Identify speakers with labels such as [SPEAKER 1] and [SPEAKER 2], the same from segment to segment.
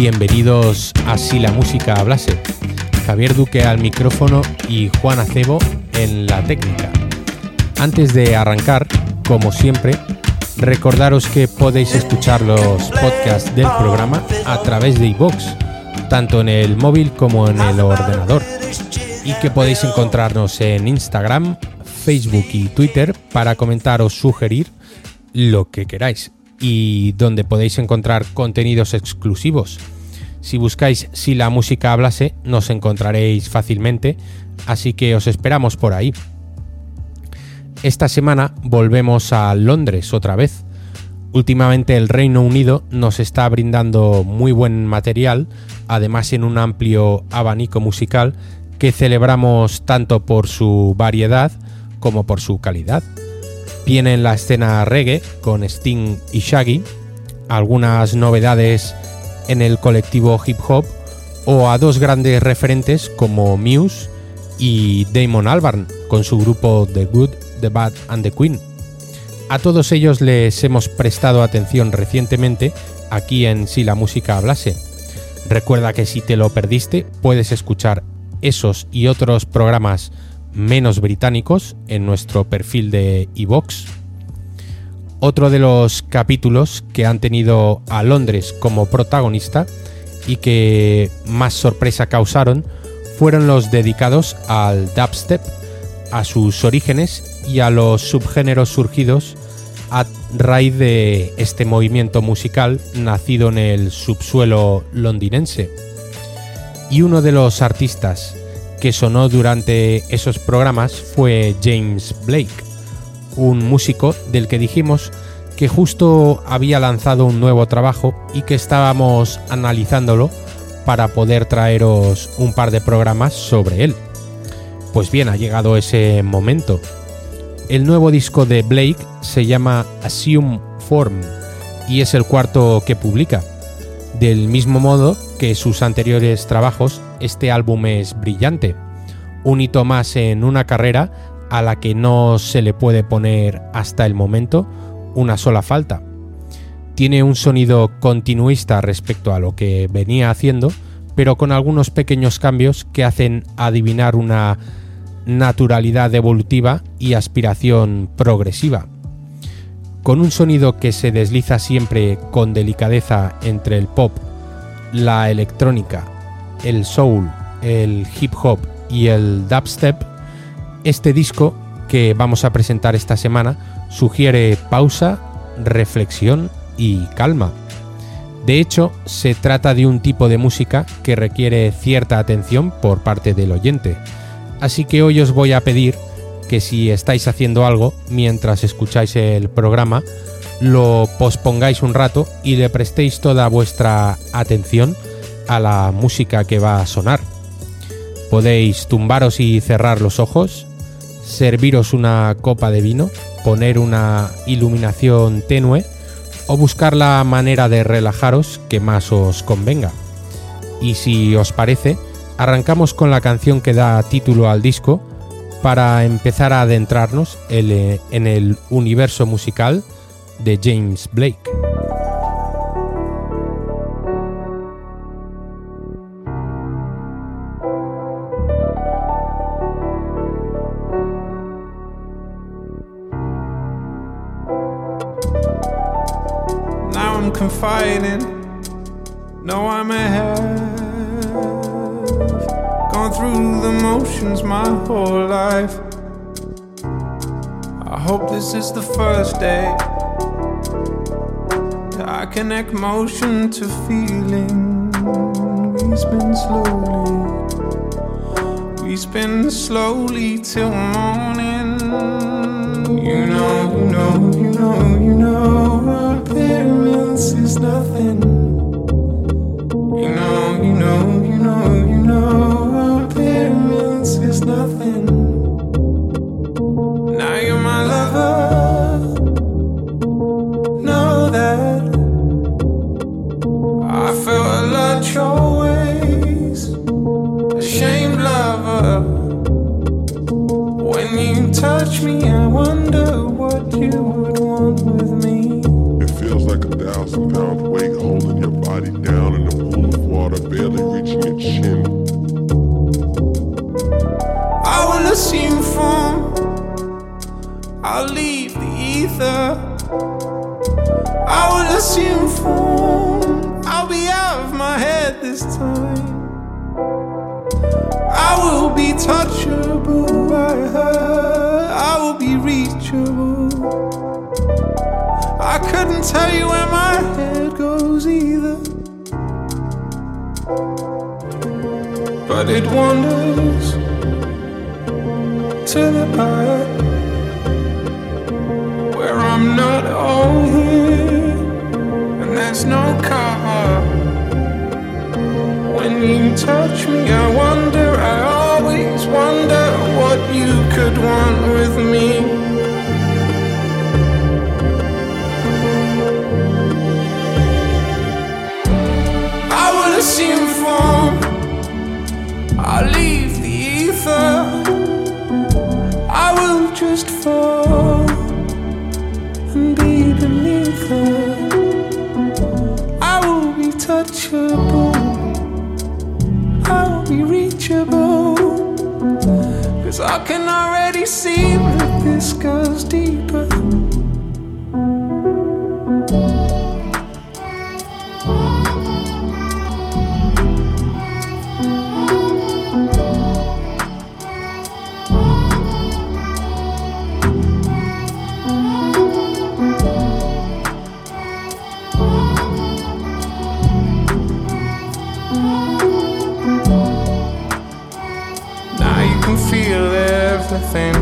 [SPEAKER 1] Bienvenidos a Si la música hablase. Javier Duque al micrófono y Juan Acebo en la técnica. Antes de arrancar, como siempre, recordaros que podéis escuchar los podcasts del programa a través de iVoox, tanto en el móvil como en el ordenador, y que podéis encontrarnos en Instagram, Facebook y Twitter para comentar o sugerir lo que queráis y donde podéis encontrar contenidos exclusivos. Si buscáis Si la música hablase, nos encontraréis fácilmente, así que os esperamos por ahí. Esta semana volvemos a Londres otra vez. Últimamente el Reino Unido nos está brindando muy buen material, además en un amplio abanico musical que celebramos tanto por su variedad como por su calidad. Viene en la escena reggae con Sting y Shaggy, algunas novedades en el colectivo hip hop o a dos grandes referentes como Muse y Damon Albarn con su grupo The Good, The Bad and The Queen. A todos ellos les hemos prestado atención recientemente aquí en Si la música hablase. Recuerda que si te lo perdiste puedes escuchar esos y otros programas menos británicos en nuestro perfil de iVox. Otro de los capítulos que han tenido a Londres como protagonista y que más sorpresa causaron fueron los dedicados al dubstep, a sus orígenes y a los subgéneros surgidos a raíz de este movimiento musical nacido en el subsuelo londinense. Y uno de los artistas que sonó durante esos programas fue James Blake, un músico del que dijimos que justo había lanzado un nuevo trabajo y que estábamos analizándolo para poder traeros un par de programas sobre él. Pues bien, ha llegado ese momento. El nuevo disco de Blake se llama Assume Form y es el cuarto que publica. Del mismo modo que sus anteriores trabajos, este álbum es brillante, un hito más en una carrera a la que no se le puede poner hasta el momento una sola falta. Tiene un sonido continuista respecto a lo que venía haciendo, pero con algunos pequeños cambios que hacen adivinar una naturalidad evolutiva y aspiración progresiva. Con un sonido que se desliza siempre con delicadeza entre el pop, la electrónica, el soul, el hip hop y el dubstep, este disco que vamos a presentar esta semana sugiere pausa, reflexión y calma. De hecho, se trata de un tipo de música que requiere cierta atención por parte del oyente. Así que hoy os voy a pedir que si estáis haciendo algo mientras escucháis el programa, lo pospongáis un rato y le prestéis toda vuestra atención a la música que va a sonar. Podéis tumbaros y cerrar los ojos, serviros una copa de vino, poner una iluminación tenue o buscar la manera de relajaros que más os convenga. Y si os parece, arrancamos con la canción que da título al disco para empezar a adentrarnos en el universo musical de James Blake. Now I'm confiding. No, I may have gone through the motions my whole life. I hope this is the first day connect motion to feeling. We spin slowly, we spin slowly till morning. You know, you know, you know, you know, appearance is nothing. Touch me, I wonder what you would want with me.
[SPEAKER 2] It feels like a thousand pound weight holding your body down in the pool of water barely reaching its chin.
[SPEAKER 3] I will assume form. I'll leave the ether. I will assume form. I'll be out of my head this time. I will be touchable by her. I couldn't tell you where my head goes either. But it wanders to the part where I'm not all here and there's no cover. When you touch me, I wonder, I always wonder what you could want with me. Touchable. I will be reachable. Cause I can already see that this goes deeper.
[SPEAKER 1] nothing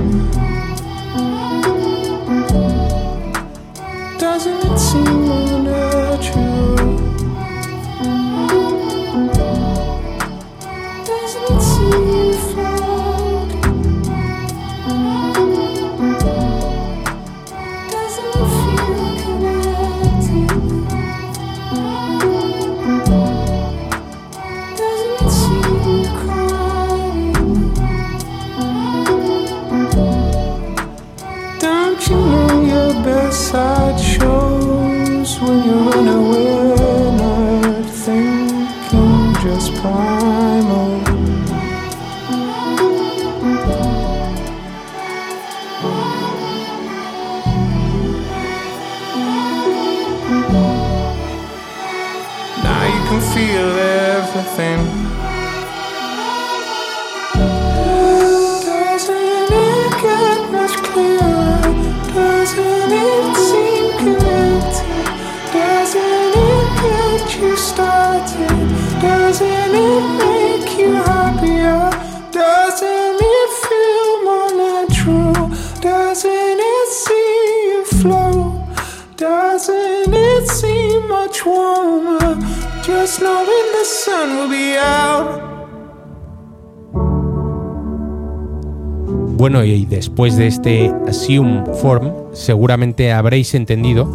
[SPEAKER 1] después de este Assume Form, seguramente habréis entendido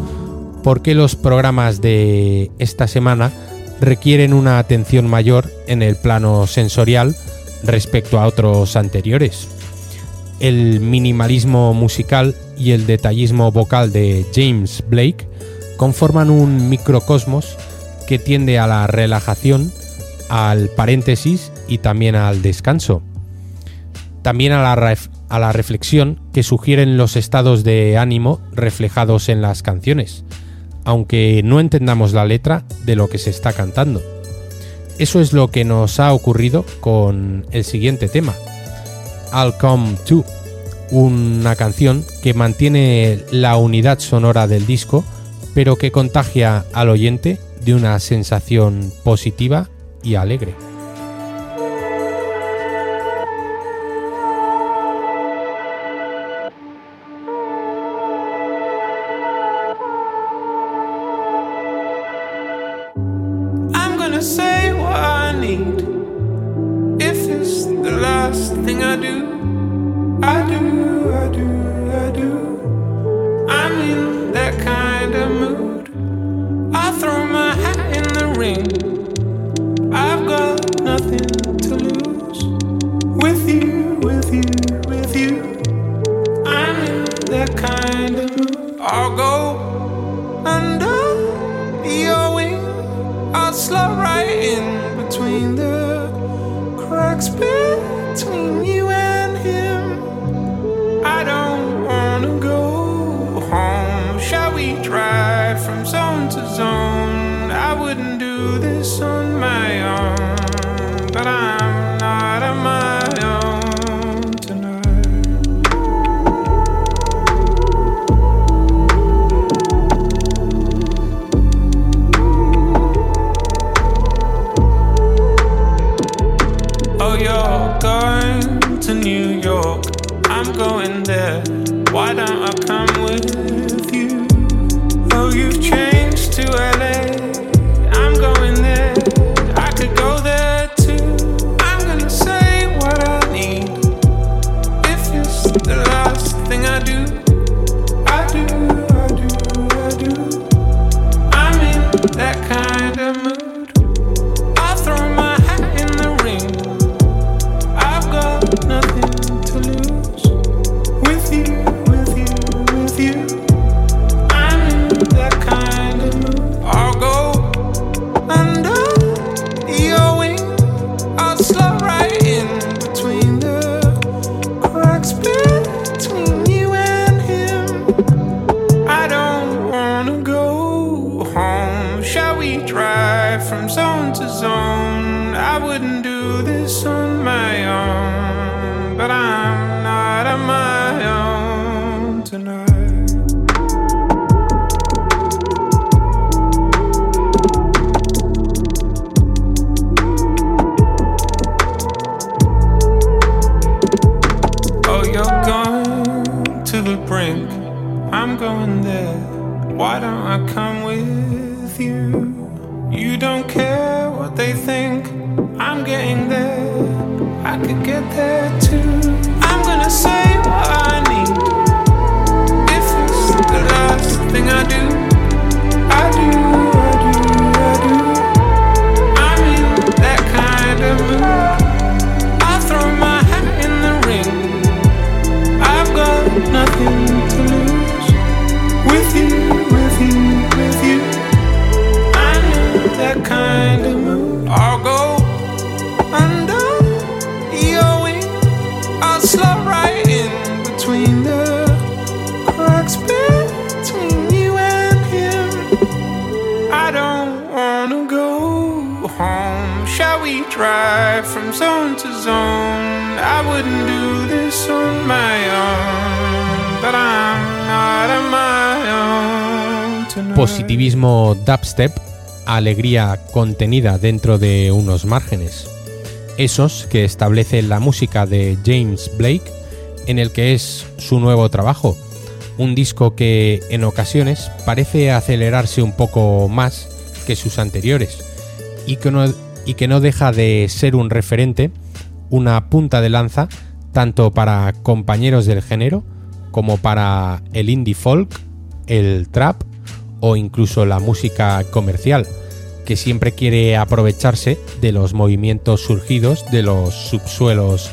[SPEAKER 1] por qué los programas de esta semana requieren una atención mayor en el plano sensorial respecto a otros anteriores. El minimalismo musical y el detallismo vocal de James Blake conforman un microcosmos que tiende a la relajación, al paréntesis y también al descanso también a la, a la reflexión que sugieren los estados de ánimo reflejados en las canciones, aunque no entendamos la letra de lo que se está cantando. Eso es lo que nos ha ocurrido con el siguiente tema, I'll Come To, una canción que mantiene la unidad sonora del disco, pero que contagia al oyente de una sensación positiva y alegre.
[SPEAKER 3] everything I do.
[SPEAKER 1] Positivismo dubstep, alegría contenida dentro de unos márgenes. Esos que establece la música de James Blake, en el que es su nuevo trabajo. Un disco que en ocasiones parece acelerarse un poco más que sus anteriores y que no, y que no deja de ser un referente, una punta de lanza, tanto para compañeros del género como para el indie folk, el trap o incluso la música comercial, que siempre quiere aprovecharse de los movimientos surgidos de los subsuelos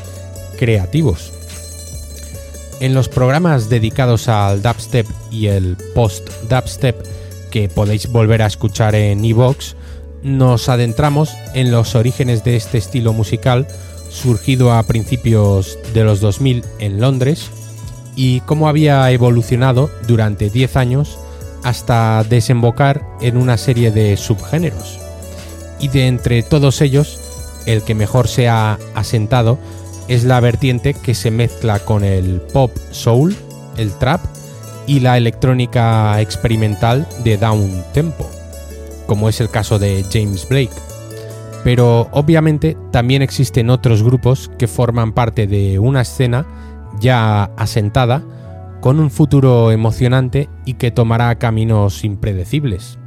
[SPEAKER 1] creativos. En los programas dedicados al dubstep y el post-dubstep que podéis volver a escuchar en iVoox, nos adentramos en los orígenes de este estilo musical surgido a principios de los 2000 en Londres y cómo había evolucionado durante 10 años hasta desembocar en una serie de subgéneros. Y de entre todos ellos, el que mejor se ha asentado es la vertiente que se mezcla con el pop soul, el trap y la electrónica experimental de down tempo, como es el caso de James Blake. Pero obviamente también existen otros grupos que forman parte de una escena ya asentada, con un futuro emocionante y que tomará caminos impredecibles.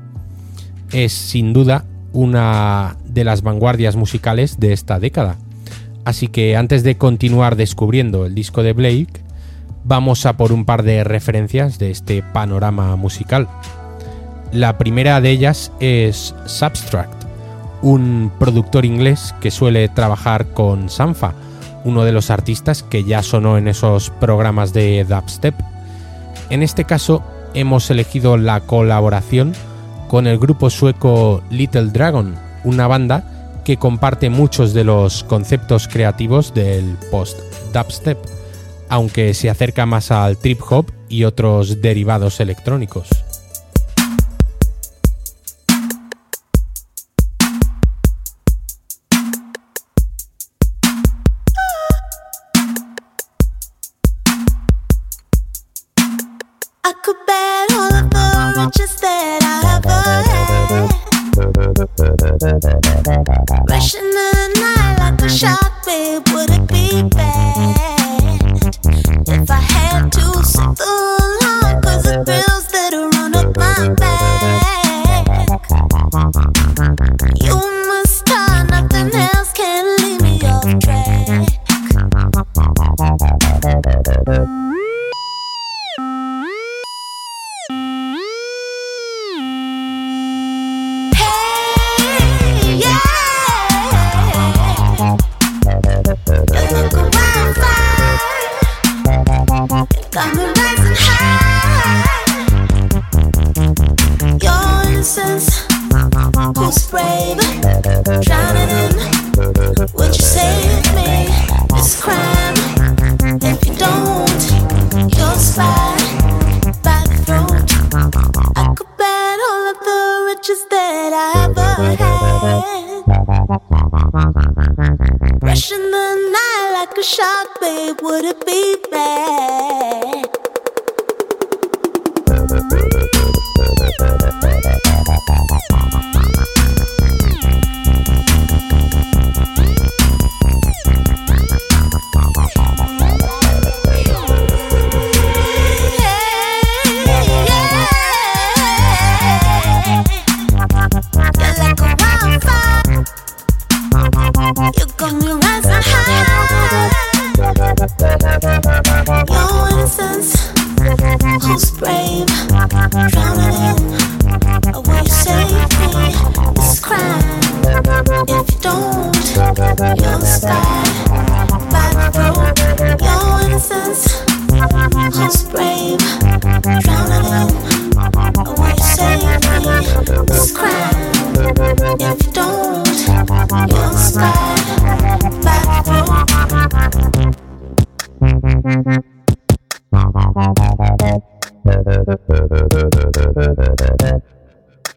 [SPEAKER 1] Es sin duda una de las vanguardias musicales de esta década. Así que antes de continuar descubriendo el disco de Blake, vamos a por un par de referencias de este panorama musical. La primera de ellas es Substract, un productor inglés que suele trabajar con Sanfa, uno de los artistas que ya sonó en esos programas de dubstep. En este caso hemos elegido la colaboración con el grupo sueco Little Dragon, una banda
[SPEAKER 4] que comparte muchos de los conceptos creativos del post-dubstep, aunque se acerca más al trip hop y otros derivados electrónicos. Da-da-da.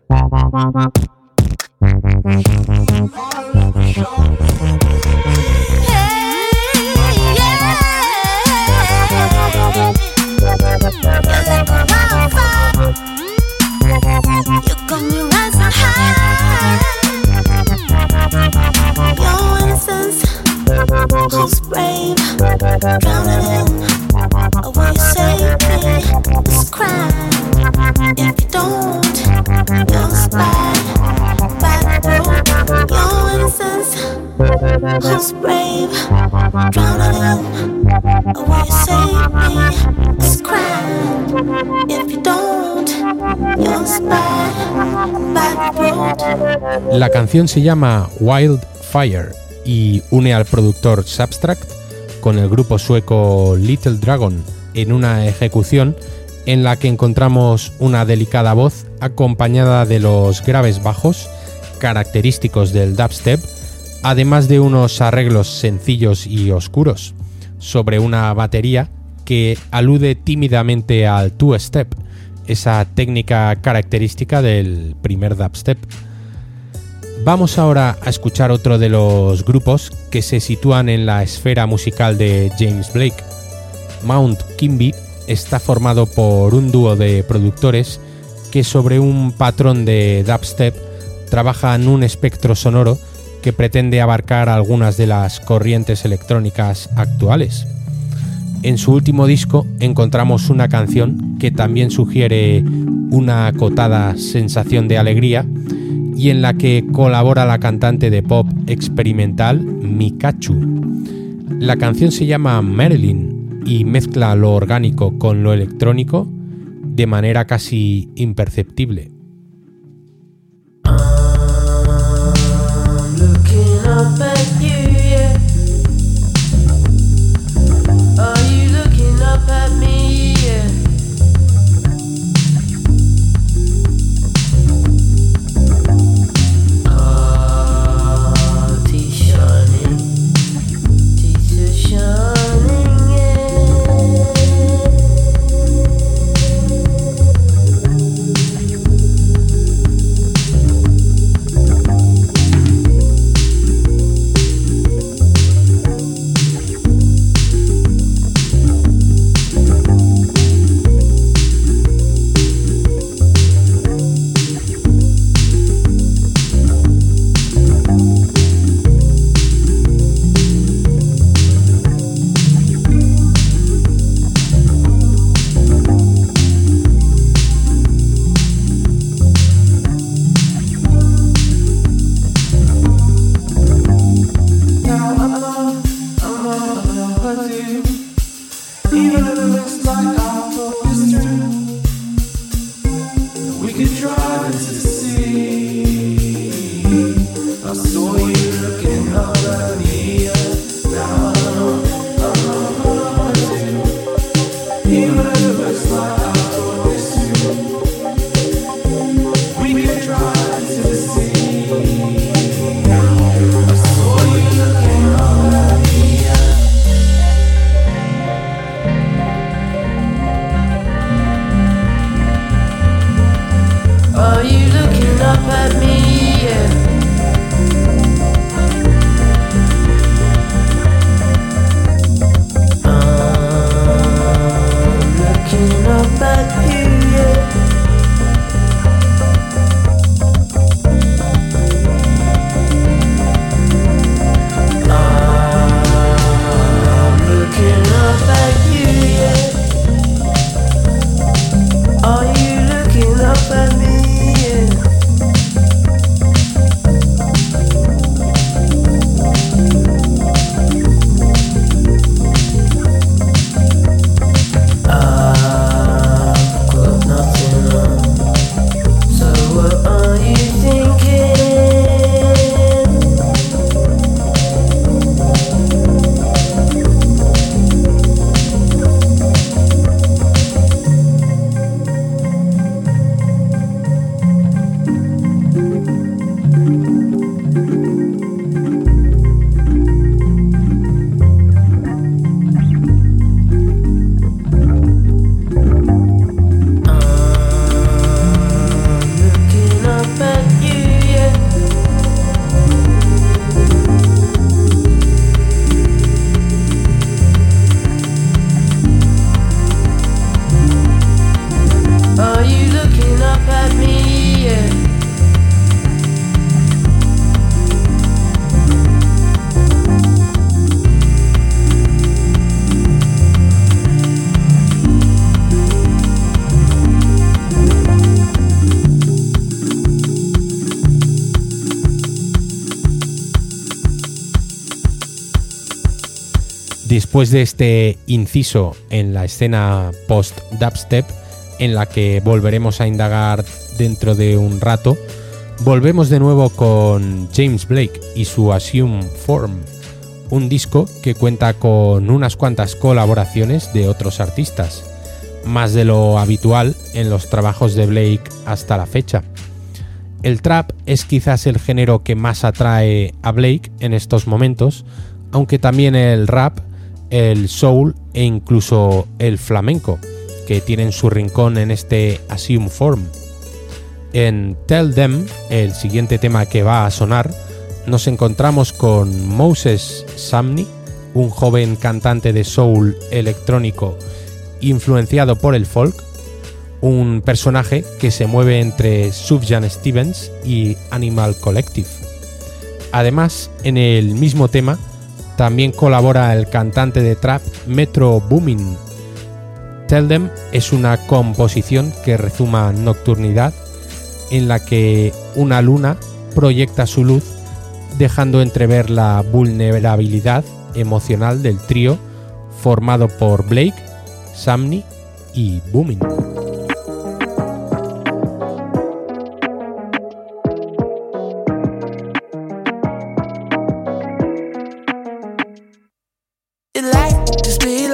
[SPEAKER 4] Thank you. La canción se llama Wildfire y une al productor Substract con el grupo sueco Little Dragon en una ejecución en la que encontramos una delicada voz acompañada de los graves bajos característicos del dubstep, además de unos arreglos sencillos y oscuros sobre una batería que alude tímidamente al two-step, esa técnica característica del primer dubstep. Vamos ahora a escuchar otro de los grupos que se sitúan en la esfera musical de James Blake. Mount Kimby está formado por un dúo de productores que sobre un patrón de dubstep trabajan un espectro sonoro que pretende abarcar algunas de las corrientes electrónicas actuales. En su último disco encontramos una canción que también sugiere una acotada sensación de alegría y en la que colabora la cantante de pop experimental Mikachu. La canción se llama Marilyn y mezcla lo orgánico con lo electrónico de manera casi imperceptible.
[SPEAKER 1] Después de este inciso en la escena post-dubstep, en la que volveremos a indagar dentro de un rato, volvemos de nuevo con James Blake y su Assume Form, un disco que cuenta con unas cuantas colaboraciones de otros artistas, más de lo habitual en los trabajos de Blake hasta la fecha. El trap es quizás el género que más atrae a Blake en estos momentos, aunque también el rap el soul e incluso el flamenco, que tienen su rincón en este Assume Form. En Tell Them, el siguiente tema que va a sonar, nos encontramos con Moses Samney, un joven cantante de soul electrónico influenciado por el folk, un personaje que se mueve entre Subjan Stevens y Animal Collective. Además, en el mismo tema, también colabora el cantante de trap Metro Boomin. Tell Them es una composición que rezuma nocturnidad en la que una luna proyecta su luz dejando entrever la vulnerabilidad emocional del trío formado por Blake, Samney y Boomin. Just be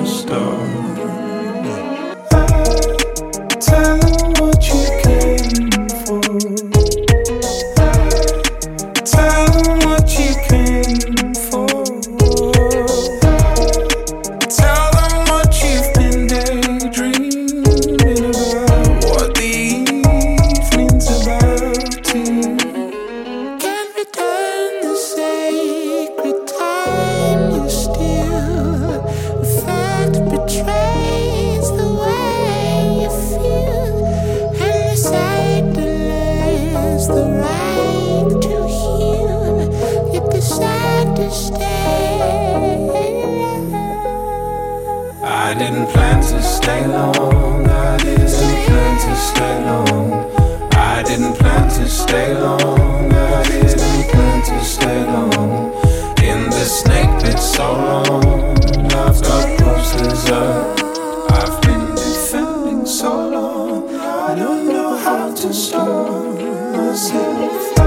[SPEAKER 1] a star.
[SPEAKER 3] I didn't plan to stay long. I didn't plan to stay long. I didn't plan to stay long. I didn't plan to stay long. In the snake pit so long. I've got posters up. I've been defending so long. I don't know how to stop myself.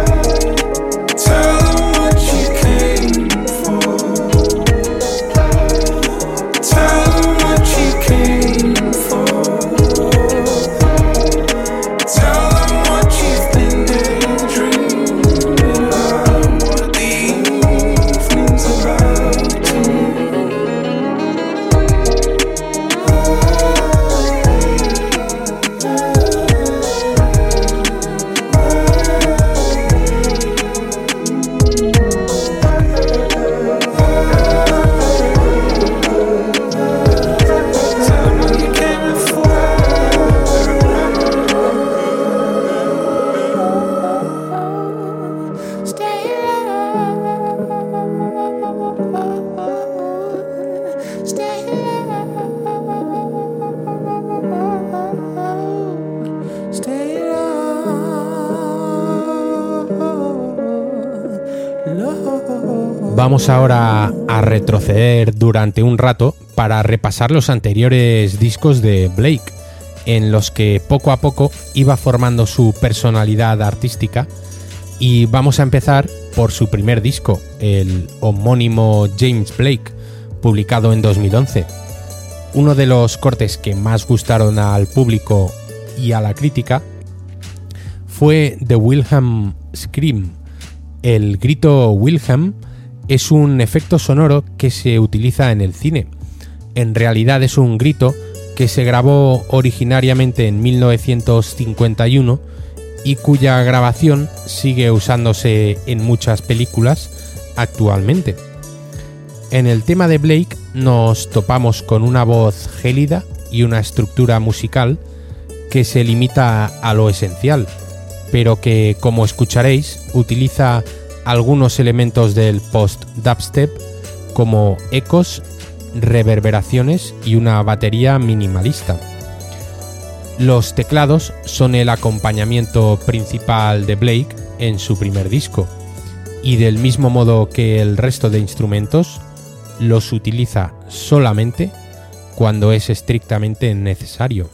[SPEAKER 1] Vamos ahora a retroceder durante un rato para repasar los anteriores discos de Blake, en los que poco a poco iba formando su personalidad artística y vamos a empezar por su primer disco, el homónimo James Blake, publicado en 2011. Uno de los cortes que más gustaron al público y a la crítica fue The Wilhelm Scream. El grito Wilhelm es un efecto sonoro que se utiliza en el cine. En realidad es un grito que se grabó originariamente en 1951 y cuya grabación sigue usándose en muchas películas actualmente. En el tema de Blake nos topamos con una voz gélida y una estructura musical que se limita a lo esencial, pero que, como escucharéis, utiliza algunos elementos del post-dubstep como ecos, reverberaciones y una batería minimalista. Los teclados son el acompañamiento principal de Blake en su primer disco, y del mismo modo que el resto de instrumentos, los utiliza solamente cuando es estrictamente necesario.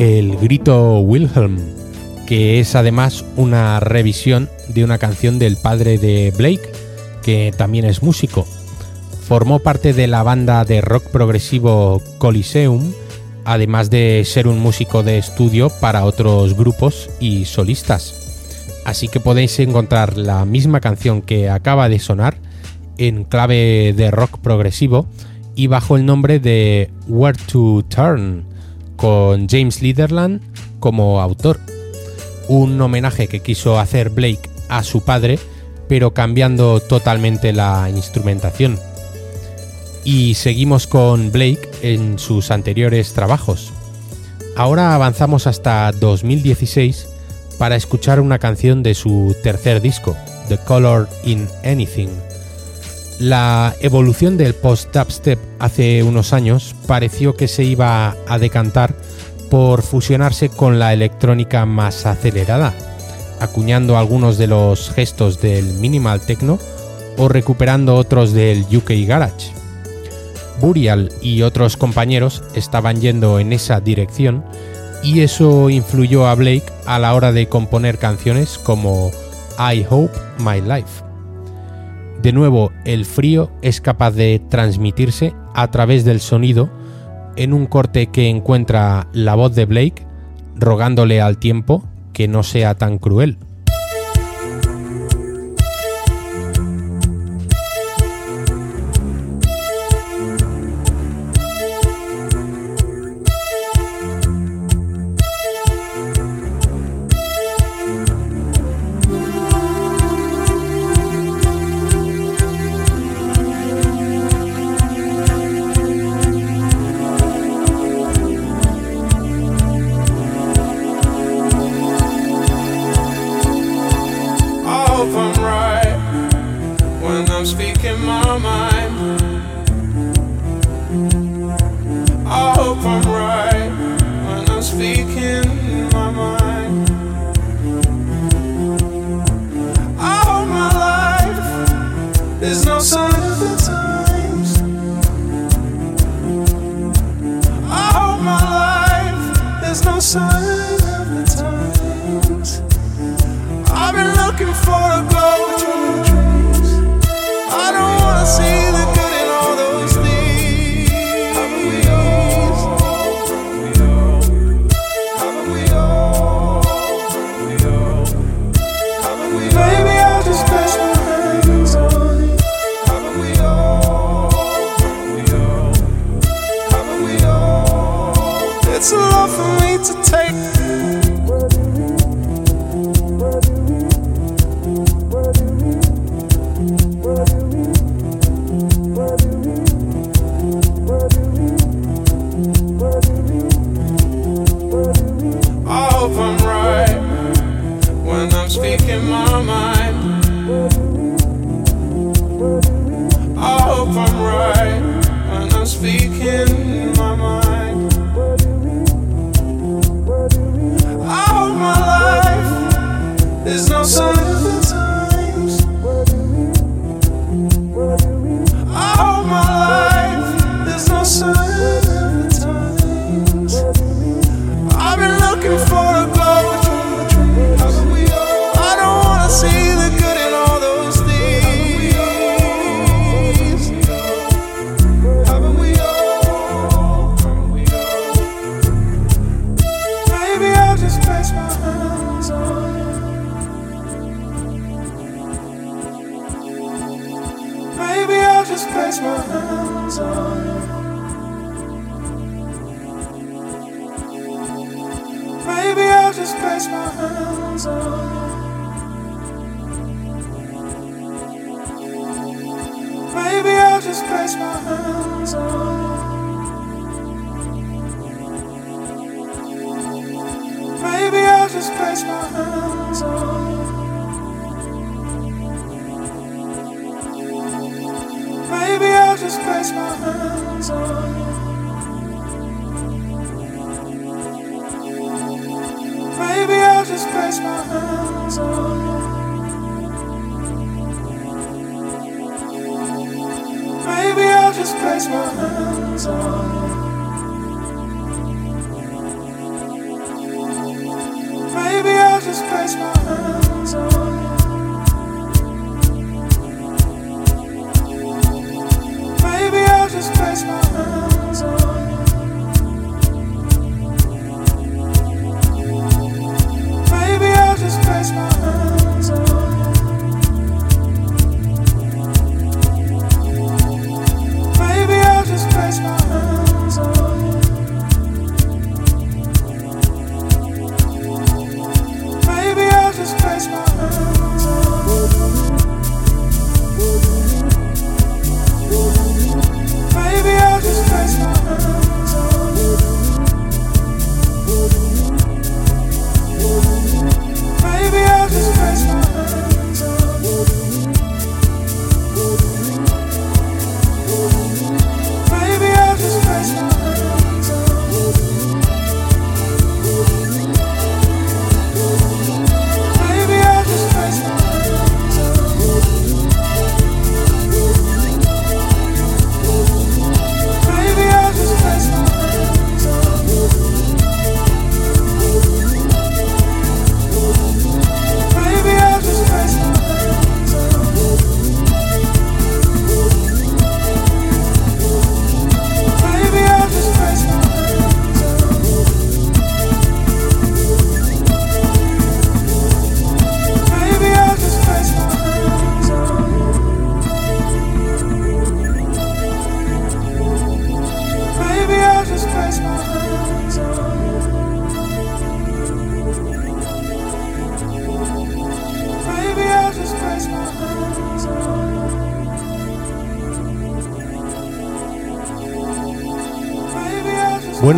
[SPEAKER 1] El grito Wilhelm, que es además una revisión de una canción del padre de Blake, que también es músico. Formó parte de la banda de rock progresivo Coliseum, además de ser un músico de estudio para otros grupos y solistas. Así que podéis encontrar la misma canción que acaba de sonar en clave de rock progresivo y bajo el nombre de Where to Turn, con James Liderland como autor. Un homenaje que quiso hacer Blake a su padre, pero cambiando totalmente la instrumentación. Y seguimos con Blake en sus anteriores trabajos. Ahora avanzamos hasta 2016 para escuchar una canción de su tercer disco, The Color in Anything. La evolución del post-dubstep hace unos años pareció que se iba a decantar por fusionarse con la electrónica más acelerada, acuñando algunos de los gestos del minimal techno o recuperando otros del UK Garage. Burial y otros compañeros estaban yendo en esa dirección y eso influyó a Blake a la hora de componer canciones como I Hope My Life. De nuevo, el frío es capaz de transmitirse a través del sonido en un corte que encuentra la voz de Blake rogándole al tiempo que no sea tan cruel.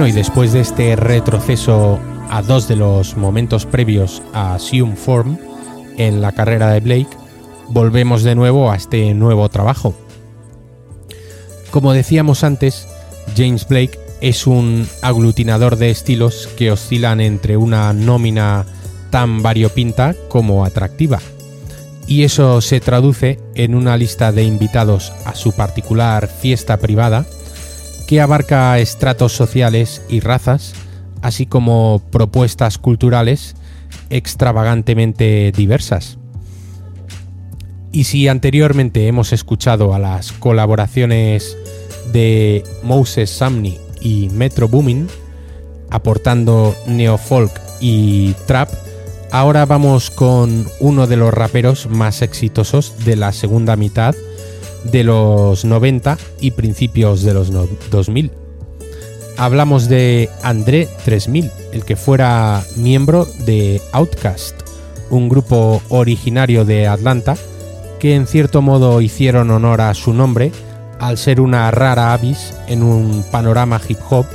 [SPEAKER 1] Y después de este retroceso a dos de los momentos previos a Assume Form en la carrera de Blake, volvemos de nuevo a este nuevo trabajo. Como decíamos antes, James Blake es un aglutinador de estilos que oscilan entre una nómina tan variopinta como atractiva. Y eso se traduce en una lista de invitados a su particular fiesta privada que abarca estratos sociales y razas, así como propuestas culturales extravagantemente diversas. Y si anteriormente hemos escuchado a las colaboraciones de Moses Sumney y Metro Boomin, aportando neofolk y trap, ahora vamos con uno de los raperos más exitosos de la segunda mitad de los 90 y principios de los no- 2000. Hablamos de André 3000, el que fuera miembro de Outkast, un grupo originario de Atlanta que en cierto modo hicieron honor a su nombre al ser una rara avis en un panorama hip hop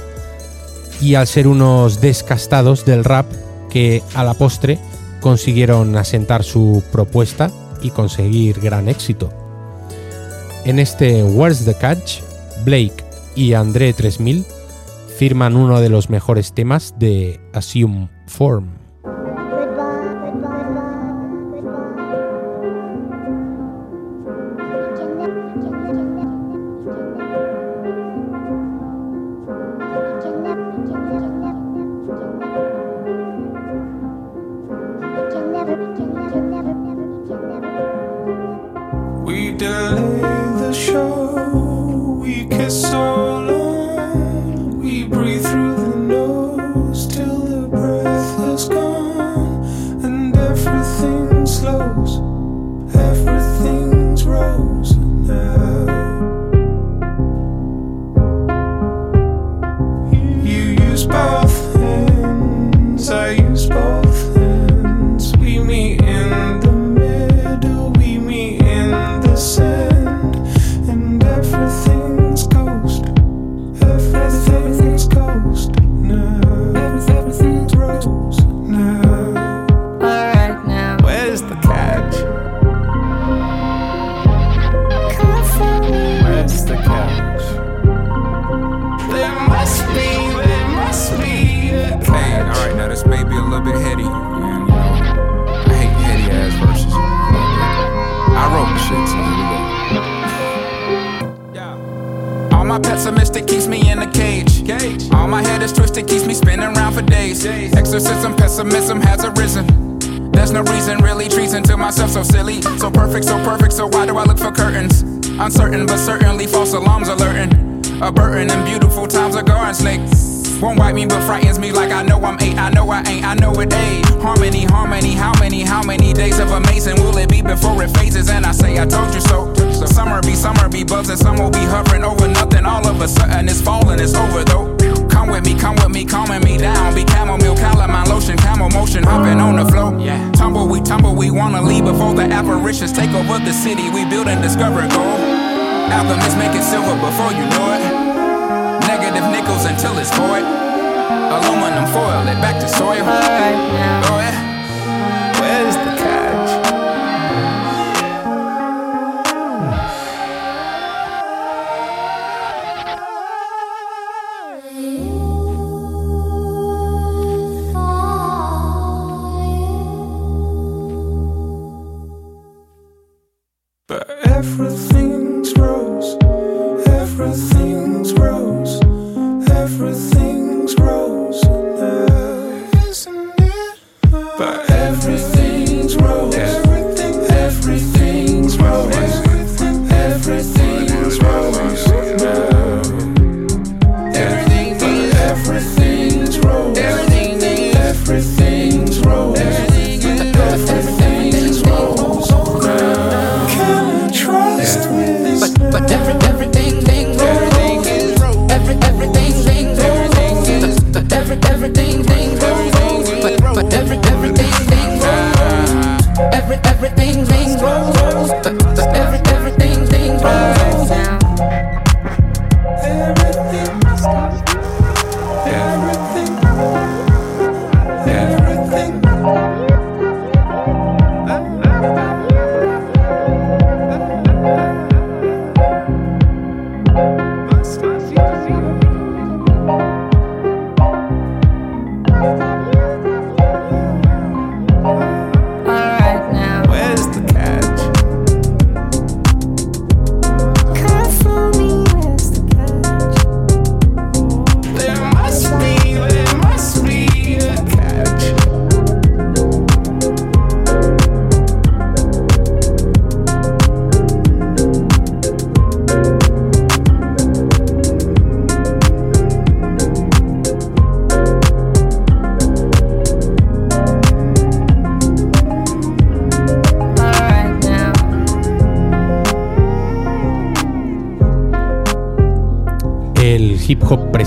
[SPEAKER 1] y al ser unos descastados del rap que a la postre consiguieron asentar su propuesta y conseguir gran éxito. En este Where's the Catch, Blake y André 3000 firman uno de los mejores temas de Assume Form.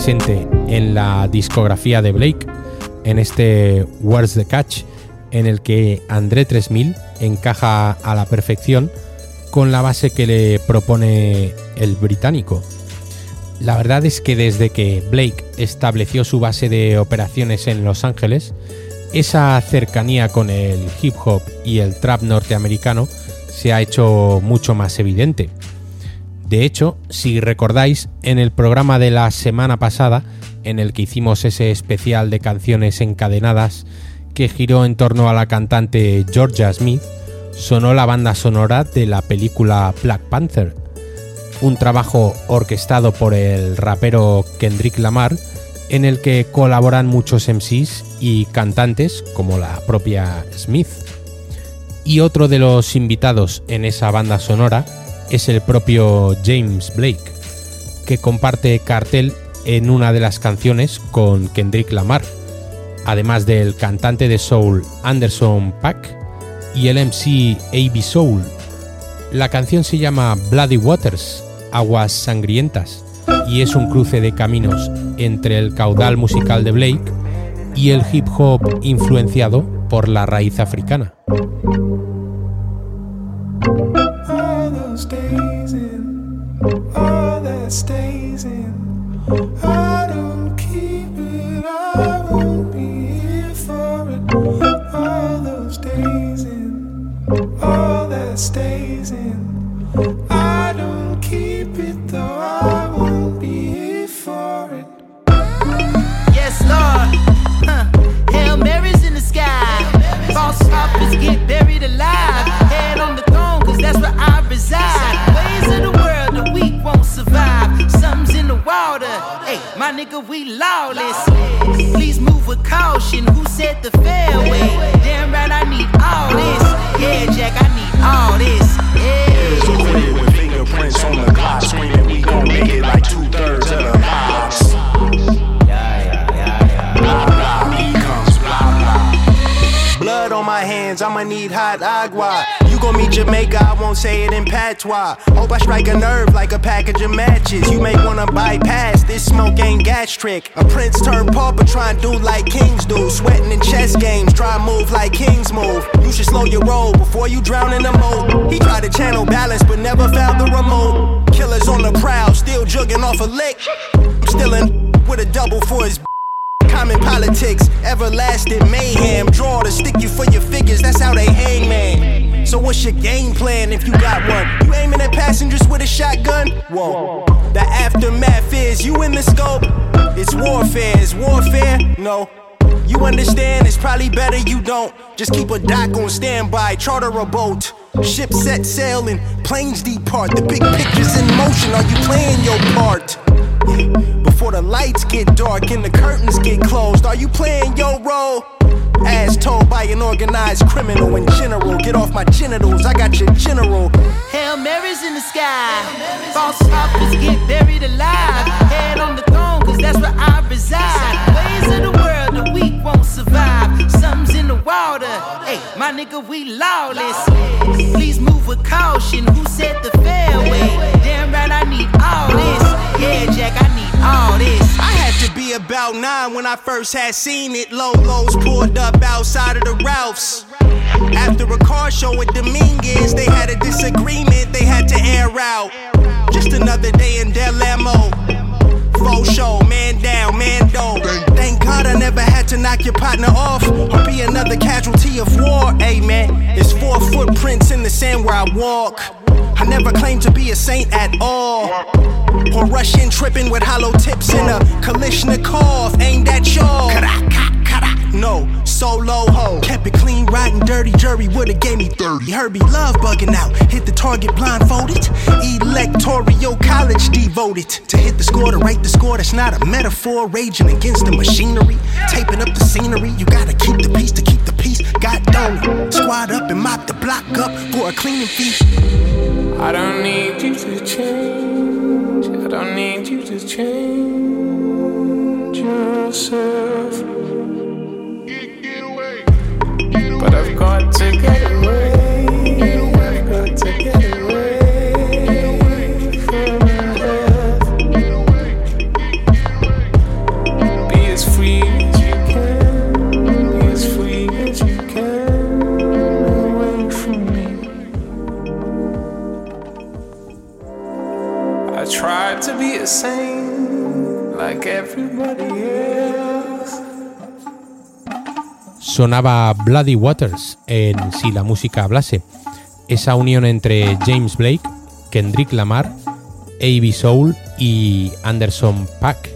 [SPEAKER 1] Presente en la discografía de Blake, en este Where's the Catch, en el que André 3000 encaja a la perfección con la base que le propone el británico. La verdad es que desde que Blake estableció su base de operaciones en Los Ángeles, esa cercanía con el hip hop y el trap norteamericano se ha hecho mucho más evidente. De hecho, si recordáis, en el programa de la semana pasada, en el que hicimos ese especial de canciones encadenadas que giró en torno a la cantante Georgia Smith, sonó la banda sonora de la película Black Panther, un trabajo orquestado por el rapero Kendrick Lamar, en el que colaboran muchos MCs y cantantes como la propia Smith. Y otro de los invitados en esa banda sonora es el propio James Blake, que comparte cartel en una de las canciones con Kendrick Lamar, además del cantante de soul Anderson Pack y el MC AB Soul. La canción se llama Bloody Waters, Aguas Sangrientas, y es un cruce de caminos entre el caudal musical de Blake y el hip hop influenciado por la raíz africana.
[SPEAKER 3] Stays in. I don't keep it, I won't be here for it. All those days in, all that stays in.
[SPEAKER 5] We lawless. Please move with caution. Who said the fairway? Damn right, I need all this. Yeah, Jack, I need all this. Yeah.
[SPEAKER 6] With fingerprints on the clock, screaming we gon' make it like two thirds of the blah. Blood on my hands, I'ma need hot agua. Jamaica, I won't say it in patois. Hope I strike a nerve like a package of matches. You may wanna bypass this smoke ain't gas trick. A prince turned pauper, try and do like kings do. Sweating in chess games, try move like kings move. You should slow your roll before you drown in the moat. He tried to channel balance, but never found the remote. Killers on the prowl, still jugging off a lick. I'm still in with a double for his Common politics, everlasting mayhem. Draw to stick you for your figures, that's how they hang, man. So, what's your game plan if you got one? You aiming at passengers with a shotgun? Whoa. The aftermath is you in the scope. It's warfare, is warfare? No. You understand, it's probably better you don't. Just keep a dock on standby, charter a boat. Ship set sailing, planes depart. The big picture's in motion. Are you playing your part? Before the lights get dark and the curtains get closed, are you playing your role? As told by an organized criminal in general, get off my genitals, I got your general.
[SPEAKER 5] Hail Mary's in the sky. False prophets get buried alive. Head on the throne, cause that's where I reside. Ways of the world, the weak won't survive. Something's in the water. Hey, my nigga, we lawless. Please move with caution. Who said the fairway? Damn right, I need all this. Yeah, Jack, I need all this.
[SPEAKER 6] About nine when I first had seen it. Low lows pulled up outside of the Ralphs. After a car show at Dominguez, they had a disagreement they had to air out. Just another day in Del Amo. Show, man down, man down. Thank God I never had to knock your partner off or be another casualty of war. Amen. it's four footprints in the sand where I walk. I never claimed to be a saint at all. Or Russian tripping with hollow tips in a collision Kalishnikov aimed at y'all. No, solo ho. Kept it clean, riding dirty. Jury would've gave me 30. Herbie love bugging out. Hit the target blindfolded. Electoral college devoted. To hit the score, to write the score, that's not a metaphor. Raging against the machinery. Taping up the scenery. You gotta keep the peace to keep the peace. God don't. Squad up and mop the block up for a cleaning fee.
[SPEAKER 3] I don't need you to change. I don't need you to change yourself. But I've got to get away. Got to get away from. Be as free as you can. Be as free as you can. Away from me. I tried to be a saint like everybody else.
[SPEAKER 1] Sonaba Bloody Waters en Si la música hablase, esa unión entre James Blake, Kendrick Lamar, A.B. Soul y Anderson Paak,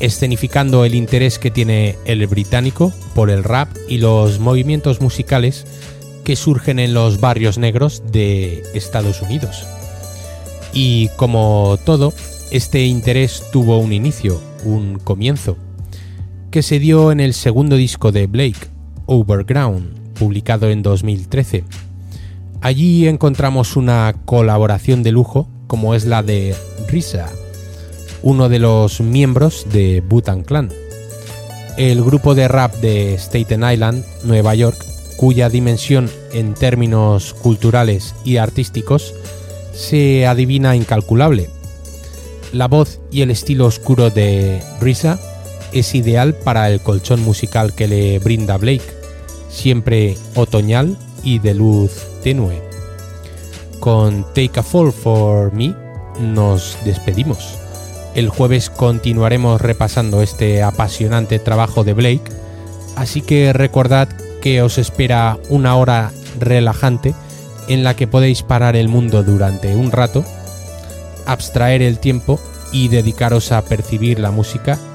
[SPEAKER 1] escenificando el interés que tiene el británico por el rap y los movimientos musicales que surgen en los barrios negros de Estados Unidos. Y como todo, este interés tuvo un inicio, un comienzo, que se dio en el segundo disco de Blake, Overground, publicado en 2013. Allí encontramos una colaboración de lujo como es la de Risa, uno de los miembros de Butan Clan, el grupo de rap de Staten Island, Nueva York, cuya dimensión en términos culturales y artísticos se adivina incalculable. La voz y el estilo oscuro de Risa es ideal para el colchón musical que le brinda Blake, siempre otoñal y de luz tenue. Con Take a Fall for Me nos despedimos. El jueves continuaremos repasando este apasionante trabajo de Blake, así que recordad que os espera una hora relajante en la que podéis parar el mundo durante un rato, abstraer el tiempo y dedicaros a percibir la música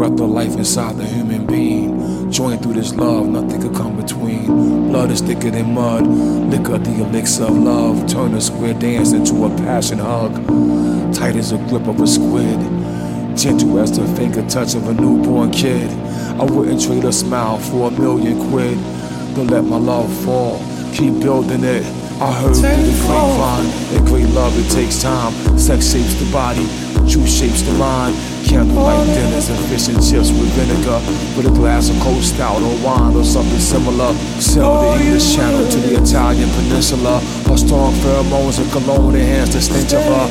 [SPEAKER 7] Breath of life inside the human being. Joined through this love, nothing could come between. Blood is thicker than mud, liquor the elixir of love. Turn a square dance into a passion hug. Tight as a grip of a squid, gentle as the finger touch of a newborn kid. I wouldn't trade a smile for a million quid. Don't let my love fall, keep building it. I heard through the grapevine that great love it takes time. Sex shapes the body, truth shapes the mind. Candlelight dinners and fish and chips with vinegar, with a glass of cold stout or wine or something similar. Sell the oh, English Channel to the Italian Peninsula. Her strong pheromones and cologne enhance the stench of her.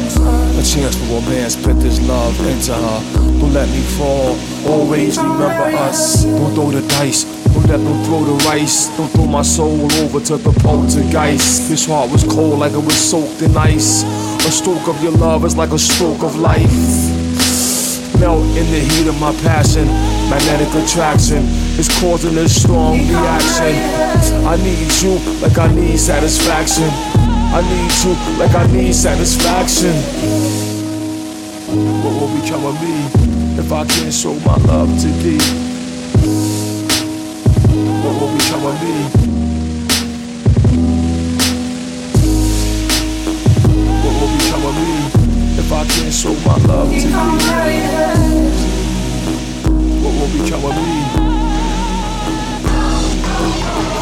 [SPEAKER 7] A chance for a romance, put this love into her. Don't let me fall. Always remember us. Don't throw the dice. Don't let them throw the rice. Don't throw my soul over to the poltergeist. This heart was cold like it was soaked in ice. A stroke of your love is like a stroke of life. Melt in the heat of my passion. Magnetic attraction is causing a strong reaction. I need you like I need satisfaction. I need you like I need satisfaction. What will become of me if I can't show my love to thee? What will become of me? If I can't show my love to thee? What will become of me?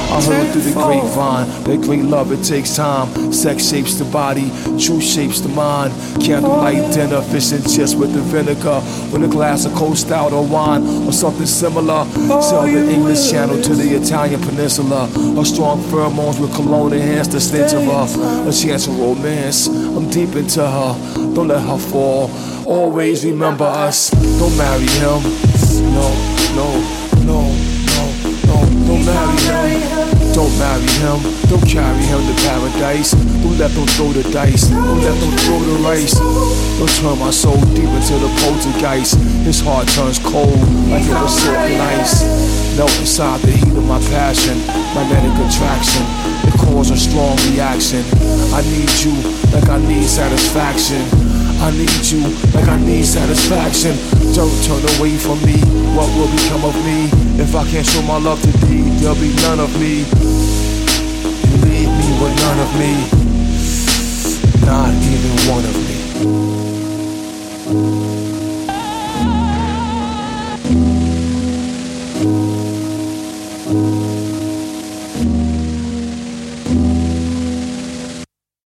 [SPEAKER 7] I heard through the grapevine that great love it takes time. Sex shapes the body, truth shapes the mind. Candlelight dinner, fish and chips with the vinegar, with a glass of cold stout or wine or something similar. Sell the English Channel to the Italian Peninsula. Her strong pheromones with cologne enhance the stench of her. A chance of romance, I'm deep into her. Don't let her fall. Always remember us. Don't marry him. No, no, no, no, no. Don't marry him. Don't marry him. Don't carry him to paradise. Don't let them throw the dice. Don't let them throw the rice. Don't turn my soul deep into the poltergeist. His heart turns cold like it was silken ice. Melt inside the heat of my passion. Magnetic attraction. It causes a strong reaction. I need you like I need satisfaction. I need you like I need satisfaction. Don't turn away from me. What will become of me if I can't show my love to thee? There'll be none of me. You leave me with none of me. Not even one of me.